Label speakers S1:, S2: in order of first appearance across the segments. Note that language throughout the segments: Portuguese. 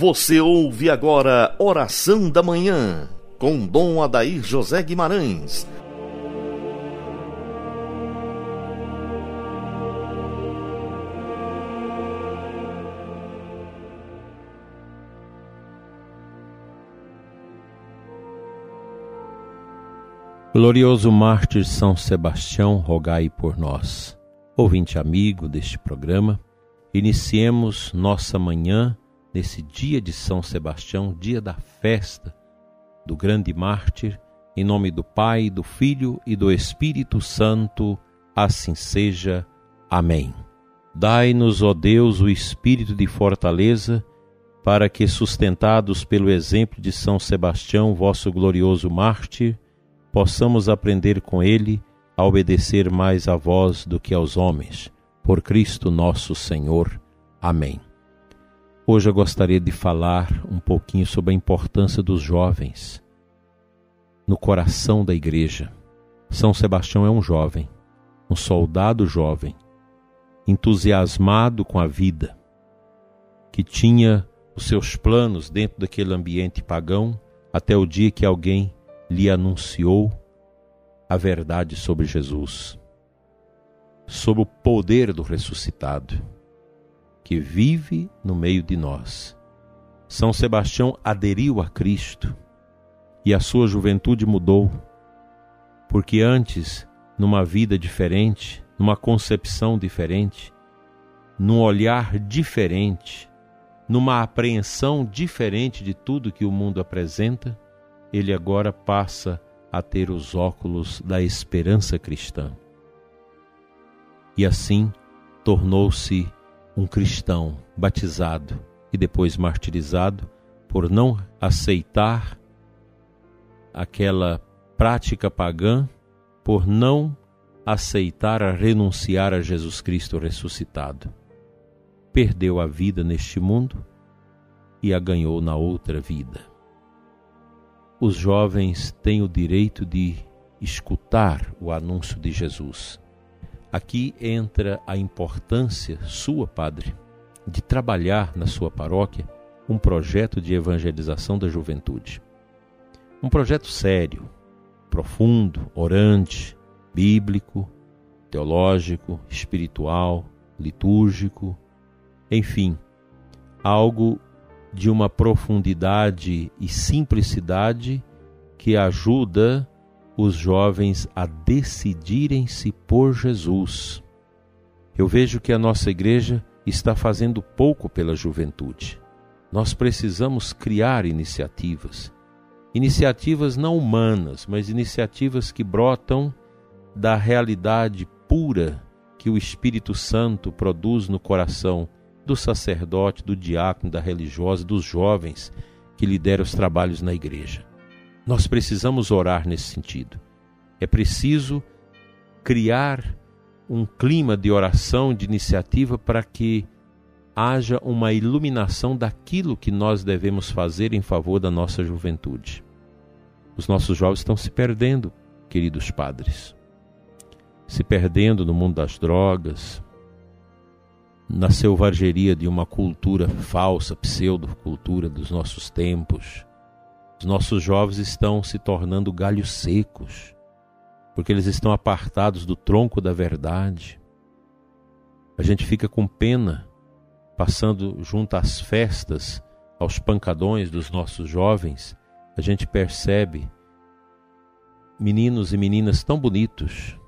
S1: Você ouve agora Oração da Manhã, com Dom Adair José Guimarães.
S2: Glorioso mártir São Sebastião, rogai por nós. Ouvinte amigo deste programa, iniciemos nossa manhã nesse dia de São Sebastião, dia da festa do grande mártir, em nome do Pai, do Filho e do Espírito Santo, assim seja. Amém. Dai-nos, ó Deus, o espírito de fortaleza, para que, sustentados pelo exemplo de São Sebastião, vosso glorioso mártir, possamos aprender com ele a obedecer mais a vós do que aos homens. Por Cristo nosso Senhor. Amém. Hoje eu gostaria de falar um pouquinho sobre a importância dos jovens no coração da igreja. São Sebastião é um jovem, um soldado jovem, entusiasmado com a vida, que tinha os seus planos dentro daquele ambiente pagão até o dia que alguém lhe anunciou a verdade sobre Jesus, sobre o poder do ressuscitado que vive no meio de nós. São Sebastião aderiu a Cristo e a sua juventude mudou, porque antes, numa vida diferente, numa concepção diferente, num olhar diferente, numa apreensão diferente de tudo que o mundo apresenta, ele agora passa a ter os óculos da esperança cristã. E assim tornou-se um cristão batizado e depois martirizado por não aceitar aquela prática pagã, por não aceitar a renunciar a Jesus Cristo ressuscitado. Perdeu a vida neste mundo e a ganhou na outra vida. Os jovens têm o direito de escutar o anúncio de Jesus Aqui entra a importância sua, padre, de trabalhar na sua paróquia um projeto de evangelização da juventude. Um projeto sério, profundo, orante, bíblico, teológico, espiritual, litúrgico, enfim, algo de uma profundidade e simplicidade que ajuda os jovens a decidirem-se por Jesus. Eu vejo que a nossa igreja está fazendo pouco pela juventude. Nós precisamos criar iniciativas. Iniciativas não humanas, mas iniciativas que brotam da realidade pura que o Espírito Santo produz no coração do sacerdote, do diácono, da religiosa, dos jovens que lideram os trabalhos na igreja. Nós precisamos orar nesse sentido. É preciso criar um clima de oração, de iniciativa, para que haja uma iluminação daquilo que nós devemos fazer em favor da nossa juventude. Os nossos jovens estão se perdendo, queridos padres, se perdendo no mundo das drogas, na selvageria de uma cultura falsa, pseudo-cultura dos nossos tempos os nossos jovens estão se tornando galhos secos, porque eles estão apartados do tronco da verdade. A gente fica com pena passando junto às festas, aos pancadões dos nossos jovens, a gente percebe meninos e meninas tão bonitos,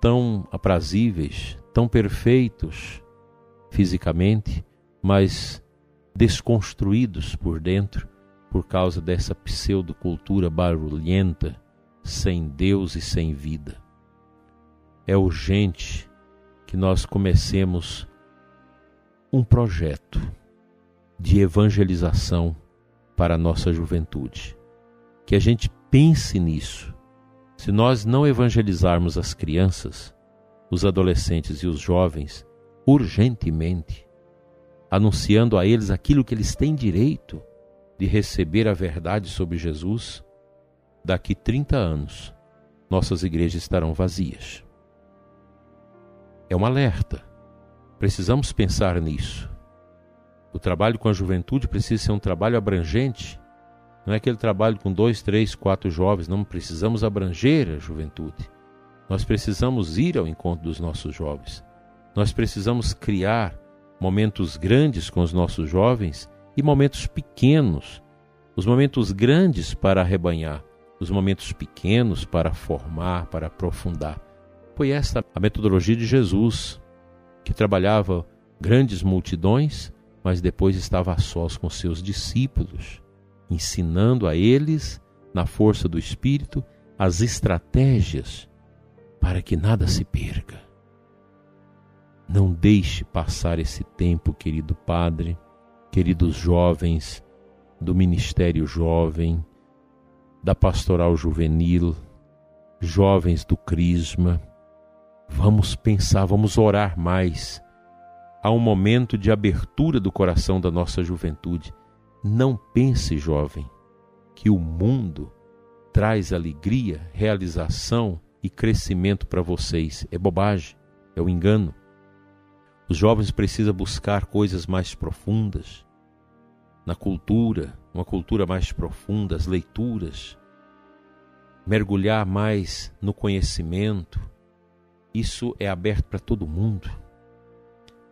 S2: tão aprazíveis, tão perfeitos fisicamente, mas desconstruídos por dentro, por causa dessa pseudocultura barulhenta, sem Deus e sem vida. É urgente que nós comecemos um projeto de evangelização para a nossa juventude. Que a gente pense nisso. Se nós não evangelizarmos as crianças, os adolescentes e os jovens urgentemente, anunciando a eles aquilo que eles têm direito, de receber a verdade sobre Jesus, daqui 30 anos nossas igrejas estarão vazias. É um alerta. Precisamos pensar nisso. O trabalho com a juventude precisa ser um trabalho abrangente. Não é aquele trabalho com dois, três, quatro jovens. Não precisamos abranger a juventude. Nós precisamos ir ao encontro dos nossos jovens. Nós precisamos criar momentos grandes com os nossos jovens e momentos pequenos. Os momentos grandes para arrebanhar, os momentos pequenos para formar, para aprofundar. Foi esta a metodologia de Jesus, que trabalhava grandes multidões, mas depois estava a sós com seus discípulos, ensinando a eles, na força do Espírito, as estratégias para que nada se perca. Não deixe passar esse tempo, querido Padre, queridos jovens do Ministério Jovem, da Pastoral Juvenil, jovens do Crisma. Vamos pensar, vamos orar mais há um momento de abertura do coração da nossa juventude. Não pense, jovem, que o mundo traz alegria, realização e crescimento para vocês. É bobagem, é um engano. Os jovens precisam buscar coisas mais profundas na cultura, uma cultura mais profunda, as leituras, mergulhar mais no conhecimento. Isso é aberto para todo mundo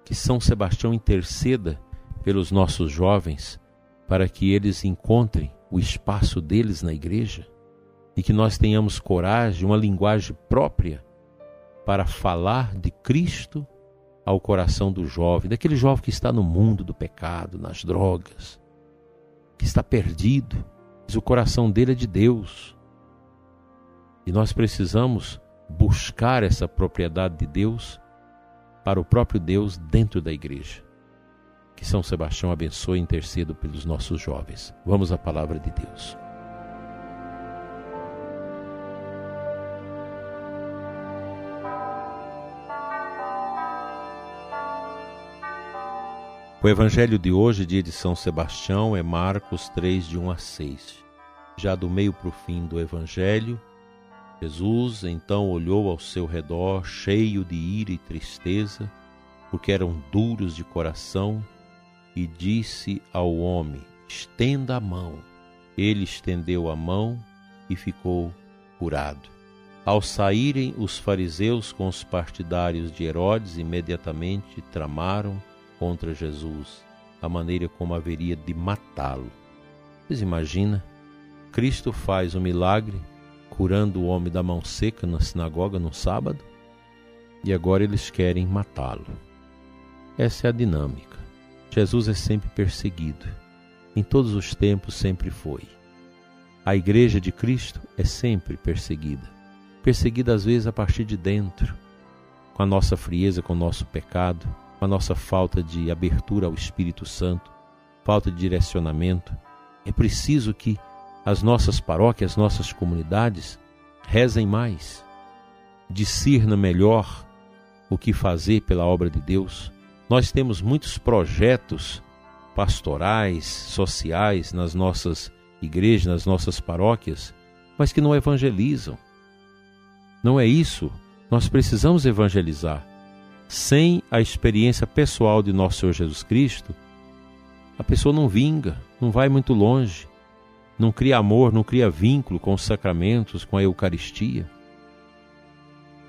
S2: que São Sebastião interceda pelos nossos jovens para que eles encontrem o espaço deles na igreja e que nós tenhamos coragem, uma linguagem própria para falar de Cristo ao coração do jovem, daquele jovem que está no mundo do pecado, nas drogas, que está perdido, mas o coração dele é de Deus. E nós precisamos buscar essa propriedade de Deus para o próprio Deus dentro da igreja. Que São Sebastião abençoe e interceda pelos nossos jovens. Vamos à palavra de Deus. O evangelho de hoje, dia de São Sebastião, é Marcos 3, de 1 a 6. Já do meio para o fim do evangelho, Jesus então olhou ao seu redor, cheio de ira e tristeza, porque eram duros de coração, e disse ao homem: Estenda a mão. Ele estendeu a mão e ficou curado. Ao saírem os fariseus com os partidários de Herodes, imediatamente tramaram contra Jesus a maneira como haveria de matá-lo. Vocês imaginam? Cristo faz um milagre curando o homem da mão seca na sinagoga no sábado, e agora eles querem matá-lo. Essa é a dinâmica. Jesus é sempre perseguido. Em todos os tempos sempre foi. A igreja de Cristo é sempre perseguida. Perseguida às vezes a partir de dentro, com a nossa frieza, com o nosso pecado, com a nossa falta de abertura ao Espírito Santo, falta de direcionamento. É preciso que as nossas paróquias, as nossas comunidades rezem mais, discirna melhor o que fazer pela obra de Deus. Nós temos muitos projetos pastorais, sociais nas nossas igrejas, nas nossas paróquias, mas que não evangelizam. Não é isso. Nós precisamos evangelizar. Sem a experiência pessoal de nosso Senhor Jesus Cristo, a pessoa não vinga, não vai muito longe não cria amor, não cria vínculo com os sacramentos, com a Eucaristia.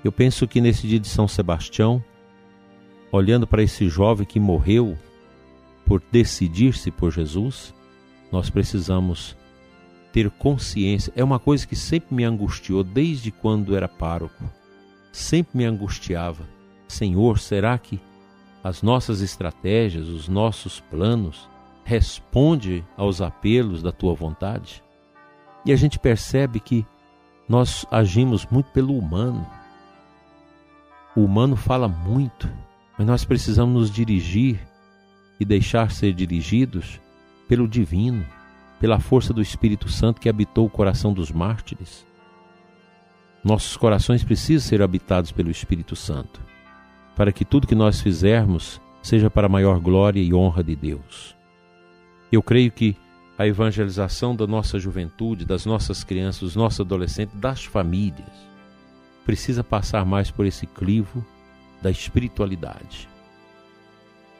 S2: Eu penso que nesse dia de São Sebastião, olhando para esse jovem que morreu por decidir-se por Jesus, nós precisamos ter consciência. É uma coisa que sempre me angustiou desde quando era pároco. Sempre me angustiava. Senhor, será que as nossas estratégias, os nossos planos responde aos apelos da tua vontade. E a gente percebe que nós agimos muito pelo humano. O humano fala muito, mas nós precisamos nos dirigir e deixar ser dirigidos pelo divino, pela força do Espírito Santo que habitou o coração dos mártires. Nossos corações precisam ser habitados pelo Espírito Santo, para que tudo que nós fizermos seja para a maior glória e honra de Deus. Eu creio que a evangelização da nossa juventude, das nossas crianças, dos nossos adolescentes, das famílias, precisa passar mais por esse clivo da espiritualidade.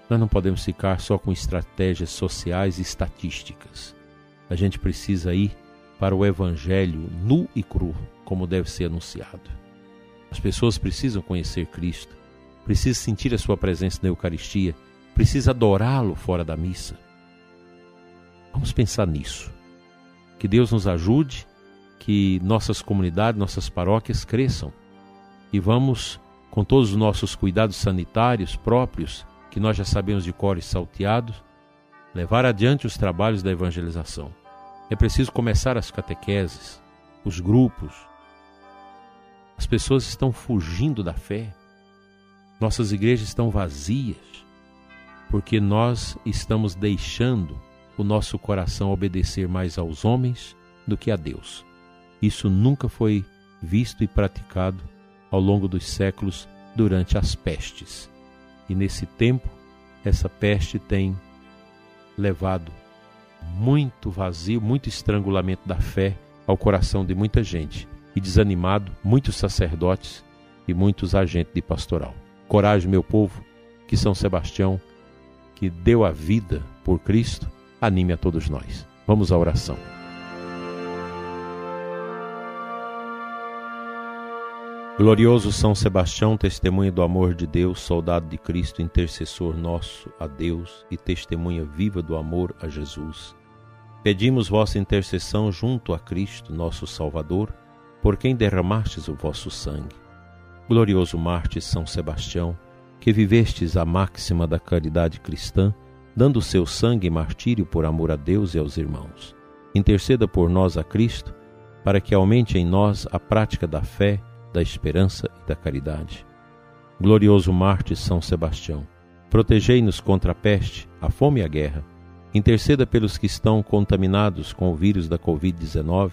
S2: Nós não podemos ficar só com estratégias sociais e estatísticas. A gente precisa ir para o Evangelho nu e cru, como deve ser anunciado. As pessoas precisam conhecer Cristo, precisam sentir a sua presença na Eucaristia, precisam adorá-lo fora da missa. Vamos pensar nisso. Que Deus nos ajude, que nossas comunidades, nossas paróquias cresçam e vamos, com todos os nossos cuidados sanitários próprios, que nós já sabemos de cor e salteados, levar adiante os trabalhos da evangelização. É preciso começar as catequeses, os grupos. As pessoas estão fugindo da fé. Nossas igrejas estão vazias porque nós estamos deixando o nosso coração obedecer mais aos homens do que a Deus. Isso nunca foi visto e praticado ao longo dos séculos durante as pestes. E nesse tempo, essa peste tem levado muito vazio, muito estrangulamento da fé ao coração de muita gente e desanimado muitos sacerdotes e muitos agentes de pastoral. Coragem, meu povo, que São Sebastião, que deu a vida por Cristo, anime a todos nós. Vamos à oração. Glorioso São Sebastião, testemunha do amor de Deus, soldado de Cristo, intercessor nosso a Deus e testemunha viva do amor a Jesus. Pedimos vossa intercessão junto a Cristo, nosso Salvador, por quem derramastes o vosso sangue. Glorioso Mártir São Sebastião, que vivestes a máxima da caridade cristã, dando seu sangue e martírio por amor a Deus e aos irmãos. Interceda por nós a Cristo, para que aumente em nós a prática da fé, da esperança e da caridade. Glorioso Mártir São Sebastião, protegei-nos contra a peste, a fome e a guerra. Interceda pelos que estão contaminados com o vírus da Covid-19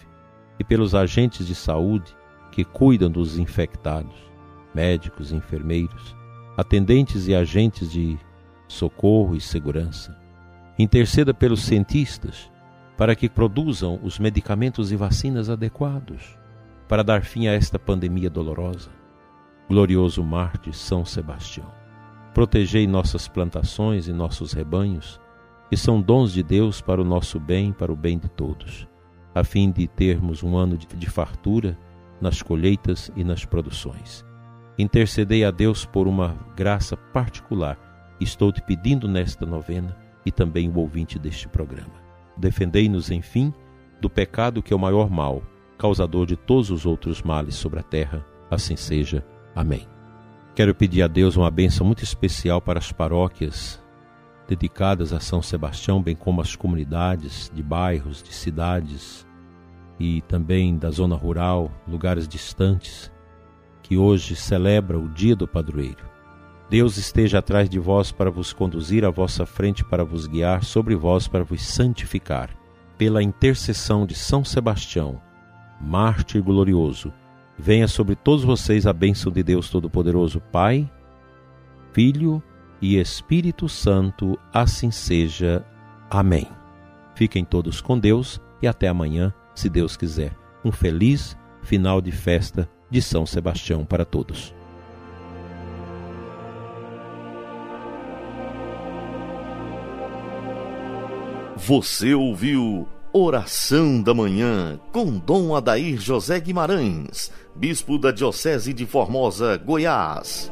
S2: e pelos agentes de saúde que cuidam dos infectados, médicos, enfermeiros, atendentes e agentes de socorro e segurança. Interceda pelos cientistas para que produzam os medicamentos e vacinas adequados para dar fim a esta pandemia dolorosa. Glorioso Marte São Sebastião, protegei nossas plantações e nossos rebanhos, que são dons de Deus para o nosso bem, para o bem de todos, a fim de termos um ano de fartura nas colheitas e nas produções. Intercedei a Deus por uma graça particular. Estou te pedindo nesta novena e também o ouvinte deste programa. Defendei-nos, enfim, do pecado que é o maior mal causador de todos os outros males sobre a terra. Assim seja. Amém. Quero pedir a Deus uma bênção muito especial para as paróquias dedicadas a São Sebastião, bem como as comunidades de bairros, de cidades e também da zona rural, lugares distantes, que hoje celebra o dia do padroeiro. Deus esteja atrás de vós para vos conduzir à vossa frente para vos guiar, sobre vós para vos santificar. Pela intercessão de São Sebastião, mártir glorioso, venha sobre todos vocês a bênção de Deus Todo-Poderoso, Pai, Filho e Espírito Santo, assim seja. Amém. Fiquem todos com Deus e até amanhã, se Deus quiser. Um feliz final de festa de São Sebastião para todos.
S1: Você ouviu Oração da Manhã com Dom Adair José Guimarães, Bispo da Diocese de Formosa, Goiás.